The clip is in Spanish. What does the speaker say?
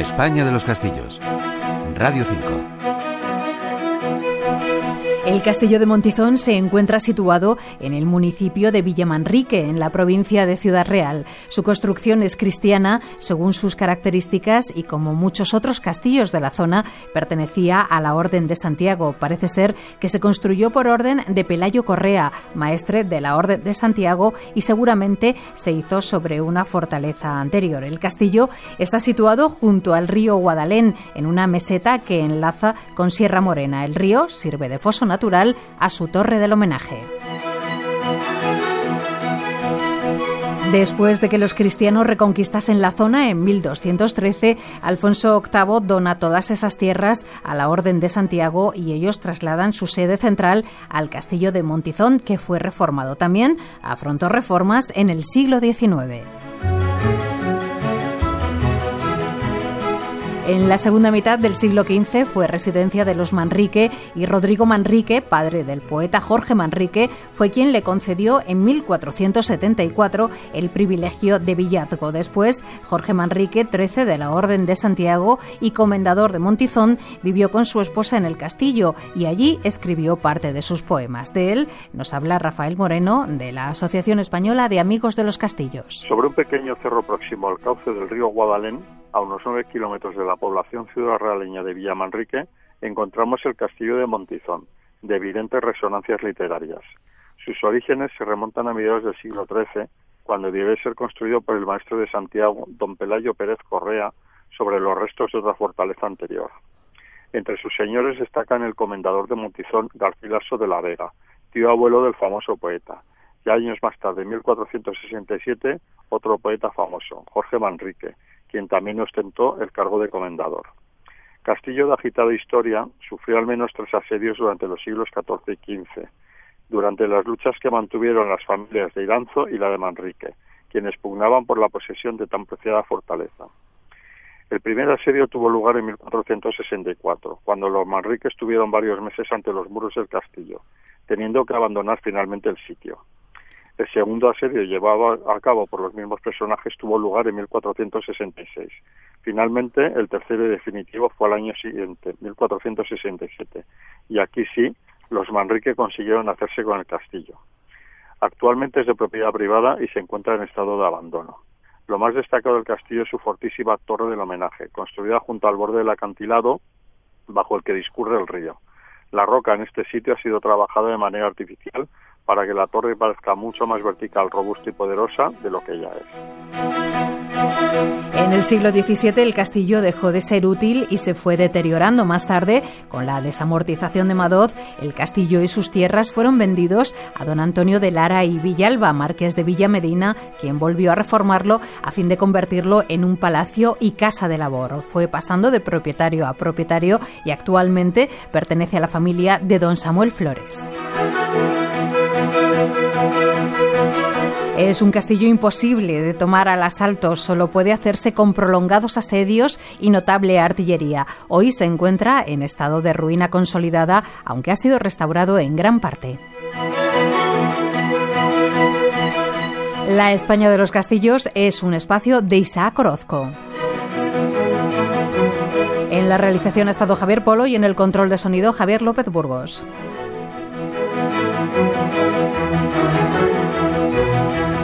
España de los Castillos. Radio 5. El castillo de Montizón se encuentra situado en el municipio de Villamanrique, en la provincia de Ciudad Real. Su construcción es cristiana, según sus características, y como muchos otros castillos de la zona, pertenecía a la Orden de Santiago. Parece ser que se construyó por orden de Pelayo Correa, maestre de la Orden de Santiago, y seguramente se hizo sobre una fortaleza anterior. El castillo está situado junto al río Guadalén, en una meseta que enlaza con Sierra Morena. El río sirve de foso natural a su torre del homenaje. Después de que los cristianos reconquistasen la zona en 1213, Alfonso VIII dona todas esas tierras a la Orden de Santiago y ellos trasladan su sede central al castillo de Montizón, que fue reformado. También afrontó reformas en el siglo XIX. En la segunda mitad del siglo XV fue residencia de los Manrique y Rodrigo Manrique, padre del poeta Jorge Manrique, fue quien le concedió en 1474 el privilegio de villazgo. Después, Jorge Manrique, XIII de la Orden de Santiago y comendador de Montizón, vivió con su esposa en el castillo y allí escribió parte de sus poemas. De él nos habla Rafael Moreno de la Asociación Española de Amigos de los Castillos. Sobre un pequeño cerro próximo al cauce del río Guadalén, a unos nueve kilómetros de la población ciudad realeña de Villamanrique, encontramos el castillo de Montizón, de evidentes resonancias literarias. Sus orígenes se remontan a mediados del siglo XIII, cuando debe ser construido por el maestro de Santiago, don Pelayo Pérez Correa, sobre los restos de otra fortaleza anterior. Entre sus señores destacan el comendador de Montizón, Garcilaso de la Vega, tío abuelo del famoso poeta, y años más tarde, en 1467, otro poeta famoso, Jorge Manrique, quien también ostentó el cargo de comendador. Castillo de agitada historia sufrió al menos tres asedios durante los siglos XIV y XV, durante las luchas que mantuvieron las familias de Iranzo y la de Manrique, quienes pugnaban por la posesión de tan preciada fortaleza. El primer asedio tuvo lugar en 1464, cuando los Manrique estuvieron varios meses ante los muros del castillo, teniendo que abandonar finalmente el sitio. El segundo asedio llevado a cabo por los mismos personajes tuvo lugar en 1466. Finalmente, el tercero y definitivo fue al año siguiente, 1467, y aquí sí, los Manrique consiguieron hacerse con el castillo. Actualmente es de propiedad privada y se encuentra en estado de abandono. Lo más destacado del castillo es su fortísima torre del homenaje, construida junto al borde del acantilado bajo el que discurre el río. La roca en este sitio ha sido trabajada de manera artificial para que la torre parezca mucho más vertical, robusta y poderosa de lo que ella es. En el siglo XVII el castillo dejó de ser útil y se fue deteriorando. Más tarde, con la desamortización de Madoz, el castillo y sus tierras fueron vendidos a don Antonio de Lara y Villalba, marqués de Villa Medina, quien volvió a reformarlo a fin de convertirlo en un palacio y casa de labor. Fue pasando de propietario a propietario y actualmente pertenece a la familia de don Samuel Flores. Es un castillo imposible de tomar al asalto, solo puede hacerse con prolongados asedios y notable artillería. Hoy se encuentra en estado de ruina consolidada, aunque ha sido restaurado en gran parte. La España de los Castillos es un espacio de Isaac Orozco. En la realización ha estado Javier Polo y en el control de sonido Javier López Burgos.